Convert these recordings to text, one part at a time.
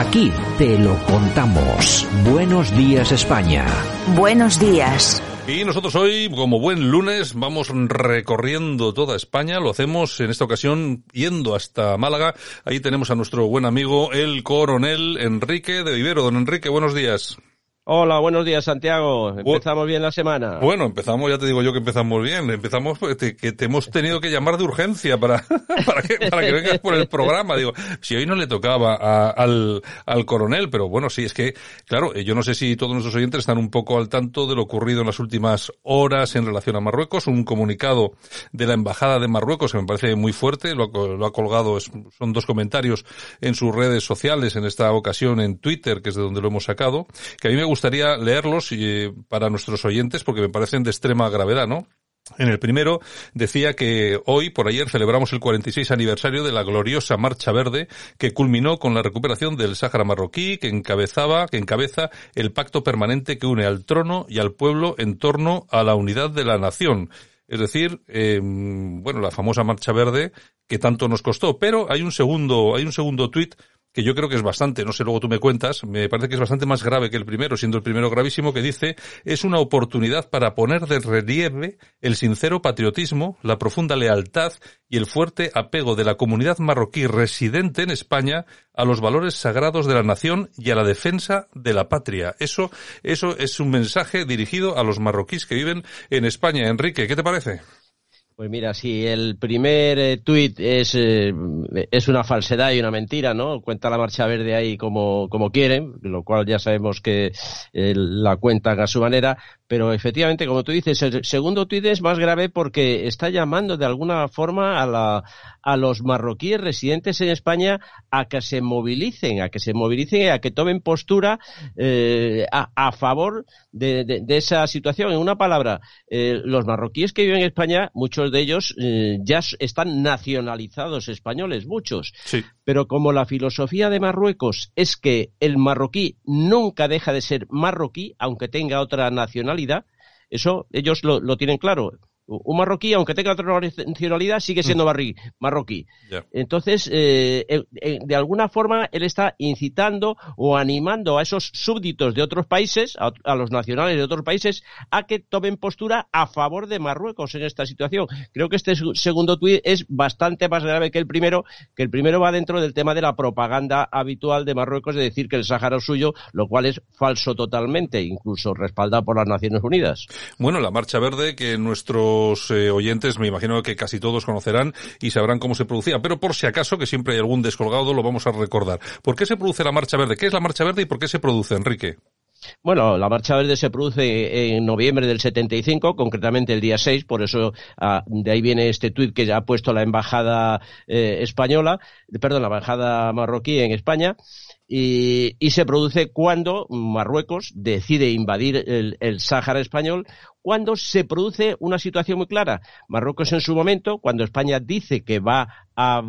Aquí te lo contamos. Buenos días España. Buenos días. Y nosotros hoy, como buen lunes, vamos recorriendo toda España. Lo hacemos en esta ocasión yendo hasta Málaga. Ahí tenemos a nuestro buen amigo, el coronel Enrique de Vivero. Don Enrique, buenos días. Hola, buenos días Santiago. Empezamos bien la semana. Bueno, empezamos, ya te digo yo que empezamos bien. Empezamos pues, que te hemos tenido que llamar de urgencia para, para, que, para que vengas por el programa. Digo, si hoy no le tocaba al, al coronel, pero bueno, sí, es que, claro, yo no sé si todos nuestros oyentes están un poco al tanto de lo ocurrido en las últimas horas en relación a Marruecos. Un comunicado de la Embajada de Marruecos que me parece muy fuerte, lo lo ha colgado, son dos comentarios en sus redes sociales, en esta ocasión en Twitter, que es de donde lo hemos sacado, que a mí me gusta gustaría leerlos y, para nuestros oyentes porque me parecen de extrema gravedad, ¿no? En el primero decía que hoy, por ayer, celebramos el 46 aniversario de la gloriosa Marcha Verde que culminó con la recuperación del Sáhara marroquí que encabezaba, que encabeza el pacto permanente que une al trono y al pueblo en torno a la unidad de la nación. Es decir, eh, bueno, la famosa Marcha Verde que tanto nos costó. Pero hay un segundo, hay un segundo tuit que yo creo que es bastante, no sé, luego tú me cuentas, me parece que es bastante más grave que el primero, siendo el primero gravísimo, que dice, es una oportunidad para poner de relieve el sincero patriotismo, la profunda lealtad y el fuerte apego de la comunidad marroquí residente en España a los valores sagrados de la nación y a la defensa de la patria. Eso, eso es un mensaje dirigido a los marroquíes que viven en España. Enrique, ¿qué te parece? Pues mira, si el primer eh, tuit es, eh, es una falsedad y una mentira, ¿no? Cuenta la marcha verde ahí como, como quieren, lo cual ya sabemos que eh, la cuentan a su manera, pero efectivamente, como tú dices, el segundo tuit es más grave porque está llamando de alguna forma a, la, a los marroquíes residentes en España a que se movilicen, a que se movilicen y a que tomen postura eh, a, a, favor de, de, de, esa situación. En una palabra, los marroquíes que viven en España, muchos de ellos eh, ya están nacionalizados españoles, muchos. Sí. Pero como la filosofía de Marruecos es que el marroquí nunca deja de ser marroquí, aunque tenga otra nacionalidad, eso ellos lo, lo tienen claro un marroquí, aunque tenga otra nacionalidad, sigue siendo mm. marroquí. Yeah. Entonces, eh, eh, de alguna forma, él está incitando o animando a esos súbditos de otros países, a, a, los nacionales de otros países, a que tomen postura a favor de Marruecos en esta situación. Creo que este segundo tuit es bastante más grave que el primero, que el primero va dentro del tema de la propaganda habitual de Marruecos de decir que el Sáhara es suyo, lo cual es falso totalmente, incluso respaldado por las Naciones Unidas. Bueno, la Marcha Verde que nuestro eh, oyentes me imagino que casi todos conocerán y sabrán cómo se producía, pero por si acaso, que siempre hay algún descolgado, lo vamos a recordar. ¿Por qué se produce la Marcha Verde? ¿Qué es la Marcha Verde y por qué se produce, Enrique? Bueno, la Marcha Verde se produce en noviembre del 75, concretamente el día 6, por eso ah, de ahí viene este tuit que ya ha puesto la embajada eh, española, perdón, la embajada marroquí en España, y, y, se produce cuando Marruecos decide invadir el, el Sáhara español, cuando se produce una situación muy clara. Marruecos en su momento, cuando España dice que va a,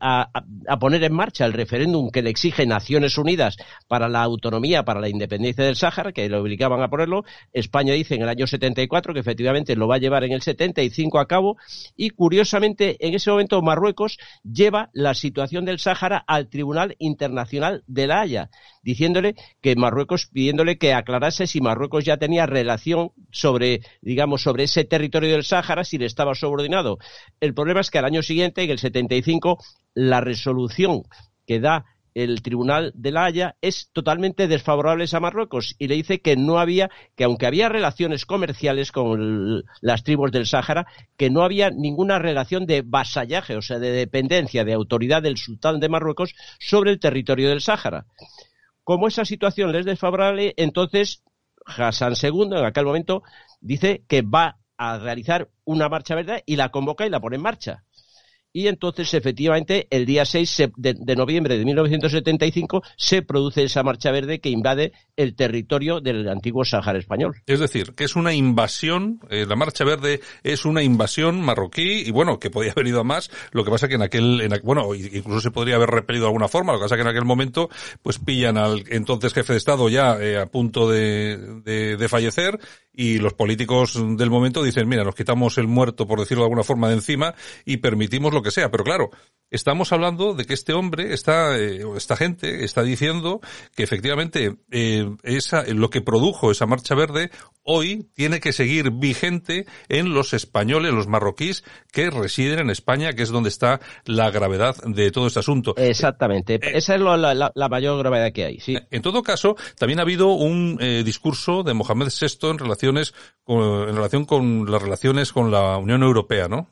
a, a, poner en marcha el referéndum que le exige Naciones Unidas para la autonomía, para la independencia del Sáhara, que le obligaban a ponerlo, España dice en el año 74 que efectivamente lo va a llevar en el 75 a cabo y curiosamente en ese momento Marruecos lleva la situación del Sáhara al Tribunal Internacional de la Haya, diciéndole que Marruecos, pidiéndole que aclarase si Marruecos ya tenía relación sobre, digamos, sobre ese territorio del Sáhara, si le estaba subordinado. El problema es que al año siguiente, en el 75, la resolución que da el Tribunal de la Haya es totalmente desfavorable a Marruecos y le dice que no había, que aunque había relaciones comerciales con las tribus del Sáhara, que no había ninguna relación de vasallaje, o sea, de dependencia, de autoridad del sultán de Marruecos sobre el territorio del Sáhara. Como esa situación le es desfavorable, entonces Hassan II en aquel momento dice que va a realizar una marcha verde y la convoca y la pone en marcha. Y entonces efectivamente el día 6 de, noviembre de 1975 se produce esa marcha verde que invade el territorio del antiguo Sáhara español. Es decir, que es una invasión, eh, la marcha verde es una invasión marroquí y bueno, que podía haber ido a más, lo que pasa que en aquel, en, bueno, incluso se podría haber repelido de alguna forma, lo que pasa que en aquel momento pues pillan al entonces jefe de Estado ya eh, a punto de, fallecer y los políticos del momento dicen, mira, nos quitamos el muerto, por decirlo de alguna forma, de encima y permitimos lo que sea. Pero claro, estamos hablando de que este hombre, está, eh, esta gente, está diciendo que efectivamente eh, esa, lo que produjo esa marcha verde hoy tiene que seguir vigente en los españoles, los marroquíes que residen en España, que es donde está la gravedad de todo este asunto. Exactamente. Eh, esa es la, mayor gravedad que hay. Sí. En todo caso, también ha habido un discurso de Mohamed VI en relaciones con, en relación con las relaciones con la Unión Europea, ¿no?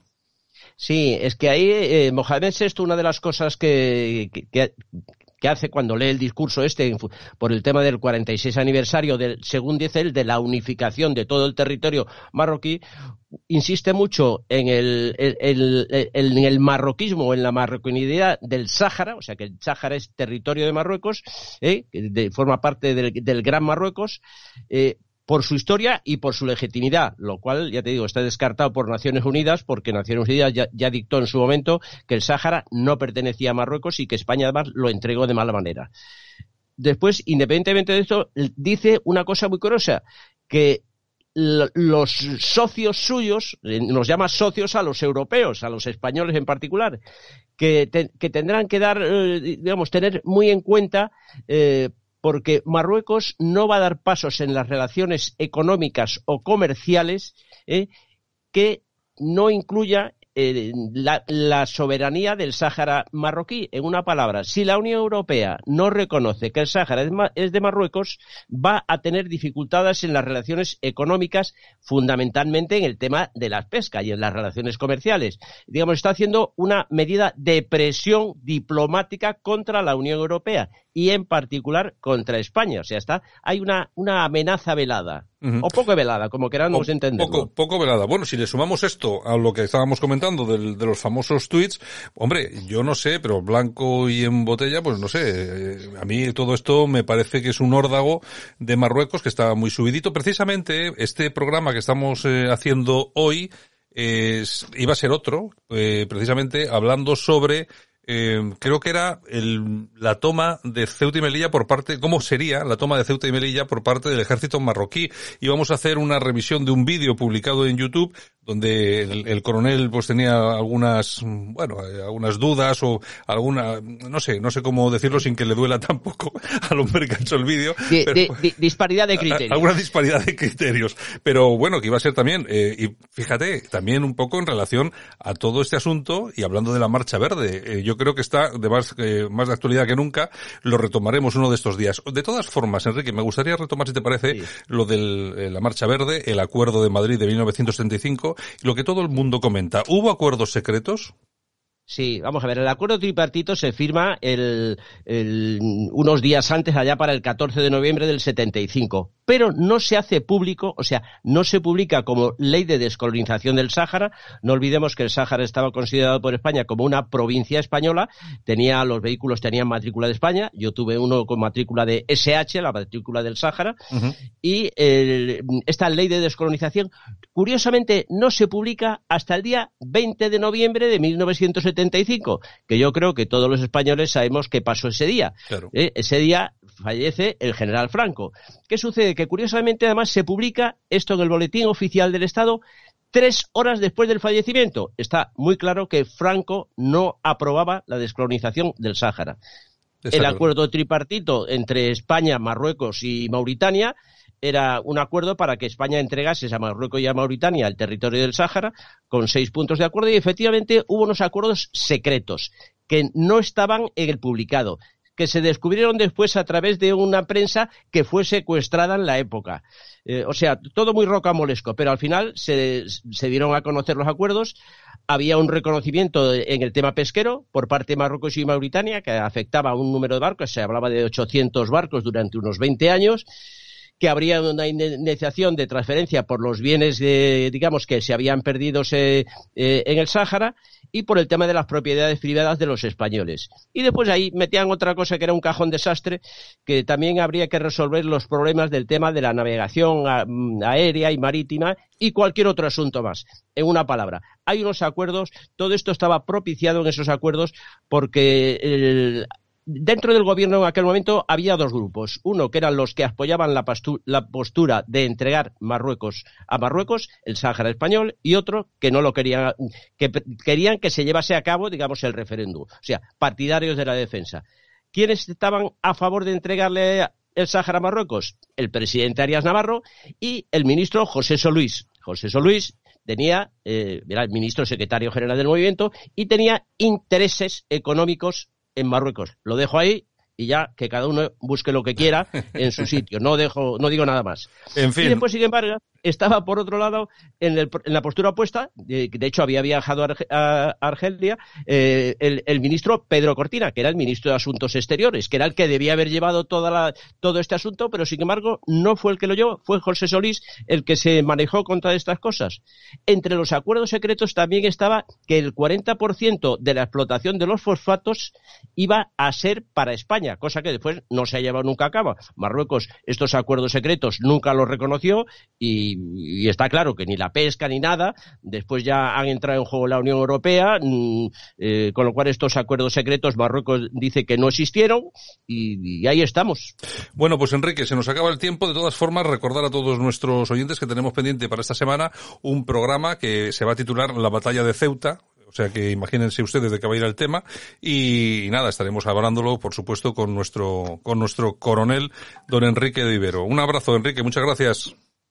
Sí, es que ahí eh, Mohamed VI, una de las cosas que, que, hace cuando lee el discurso este por el tema del 46 aniversario, del, según dice él, de la unificación de todo el territorio marroquí, insiste mucho en el, en el marroquismo, en la marroquinidad del Sáhara, o sea que el Sáhara es territorio de Marruecos, ¿eh? forma parte del, del Gran Marruecos, eh, por su historia y por su legitimidad, lo cual, ya te digo, está descartado por Naciones Unidas, porque Naciones Unidas ya, dictó en su momento que el Sáhara no pertenecía a Marruecos y que España además lo entregó de mala manera. Después, independientemente de esto, dice una cosa muy curiosa, que los socios suyos, nos llama socios a los europeos, a los españoles en particular, que, tendrán que dar, eh, digamos, tener muy en cuenta eh, porque Marruecos no va a dar pasos en las relaciones económicas o comerciales eh, que no incluya eh, la, soberanía del Sáhara marroquí. En una palabra, si la Unión Europea no reconoce que el Sáhara es, de Marruecos, va a tener dificultades en las relaciones económicas, fundamentalmente en el tema de la pesca y en las relaciones comerciales. Digamos, está haciendo una medida de presión diplomática contra la Unión Europea y en particular contra España. O sea, está, hay una, una amenaza velada. O poco velada, como queramos entender. Poco, poco velada. Bueno, si le sumamos esto a lo que estábamos comentando del, de los famosos tweets, hombre, yo no sé, pero blanco y en botella, pues no sé. Eh, a mí todo esto me parece que es un órdago de Marruecos que está muy subidito. Precisamente este programa que estamos eh, haciendo hoy iba a ser otro, eh, precisamente hablando sobre eh, creo que era el, la toma de Ceuta y Melilla por parte, cómo sería la toma de Ceuta y Melilla por parte del ejército marroquí. Y vamos a hacer una revisión de un vídeo publicado en YouTube donde el, coronel pues tenía algunas, bueno, eh, algunas dudas o alguna, no sé, no sé cómo decirlo sin que le duela tampoco al hombre que ha hecho el vídeo. disparidad de criterios. Alguna disparidad de criterios. Pero bueno, que iba a ser también, eh, y fíjate, también un poco en relación a todo este asunto y hablando de la marcha verde. Eh, yo creo que está de más, más de actualidad que nunca. Lo retomaremos uno de estos días. De todas formas, Enrique, me gustaría retomar, si te parece, lo de la marcha verde, el acuerdo de Madrid de 1975 lo que todo el mundo comenta. ¿Hubo acuerdos secretos? Sí, vamos a ver, el acuerdo tripartito se firma unos días antes, allá para el 14 de noviembre del 75, pero no se hace público, o sea, no se publica como ley de descolonización del Sáhara. No olvidemos que el Sáhara estaba considerado por España como una provincia española, tenía, los vehículos tenían matrícula de España, yo tuve uno con matrícula de SH, la matrícula del Sáhara, y esta ley de descolonización, curiosamente, no se publica hasta el día 20 de noviembre de 1975 que yo creo que todos los españoles sabemos qué pasó ese día. ¿Eh? Ese día fallece el general Franco. ¿Qué sucede? Que curiosamente además se publica esto en el boletín oficial del Estado tres horas después del fallecimiento. Está muy claro que Franco no aprobaba la descolonización del Sáhara. El acuerdo tripartito entre España, Marruecos y Mauritania era un acuerdo para que España entregase a Marruecos y a Mauritania el territorio del Sáhara con seis puntos de acuerdo y efectivamente hubo unos acuerdos secretos que no estaban en el publicado que se descubrieron después a través de una prensa que fue secuestrada en la época. Eh, o sea, todo muy rocamolesco, pero al final se, se, dieron a conocer los acuerdos. Había un reconocimiento en el tema pesquero por parte de Marruecos y Mauritania que afectaba a un número de barcos, se hablaba de 800 barcos durante unos 20 años que habría una indemnización de transferencia por los bienes, de, digamos, que se habían perdido eh, en el Sáhara y por el tema de las propiedades privadas de los españoles. Y después ahí metían otra cosa que era un cajón desastre, que también habría que resolver los problemas del tema de la navegación mm, aérea y marítima y cualquier otro asunto más. En una palabra, hay unos acuerdos, todo esto estaba propiciado en esos acuerdos porque el, dentro del gobierno en aquel momento había dos grupos. Uno que eran los que apoyaban la, postura de entregar Marruecos a Marruecos, el Sáhara español, y otro que no lo querían, que querían que se llevase a cabo, digamos, el referéndum. O sea, partidarios de la defensa. ¿Quiénes estaban a favor de entregarle el Sáhara a Marruecos? El presidente Arias Navarro y el ministro José Solís. José Solís tenía, eh, era el ministro secretario general del movimiento y tenía intereses económicos en Marruecos. Lo dejo ahí y ya que cada uno busque lo que quiera en su sitio. No dejo, no digo nada más. En fin. Y después, sin embargo, estaba por otro lado en, el, en la postura opuesta, de, hecho había viajado a, Argelia, eh, el, el, ministro Pedro Cortina, que era el ministro de Asuntos Exteriores, que era el que debía haber llevado toda la, todo este asunto, pero sin embargo no fue el que lo llevó, fue José Solís el que se manejó contra estas cosas. Entre los acuerdos secretos también estaba que el 40% de la explotación de los fosfatos iba a ser para España, cosa que después no se ha llevado nunca a cabo. Marruecos estos acuerdos secretos nunca los reconoció y y, está claro que ni la pesca ni nada, después ya han entrado en juego la Unión Europea, mm, eh, con lo cual estos acuerdos secretos Marruecos dice que no existieron y, ahí estamos. Bueno, pues Enrique, se nos acaba el tiempo. De todas formas, recordar a todos nuestros oyentes que tenemos pendiente para esta semana un programa que se va a titular La batalla de Ceuta, o sea que imagínense ustedes de qué va a ir el tema y, nada, estaremos hablándolo, por supuesto, con nuestro, con nuestro coronel, don Enrique de Ibero. Un abrazo, Enrique, muchas gracias.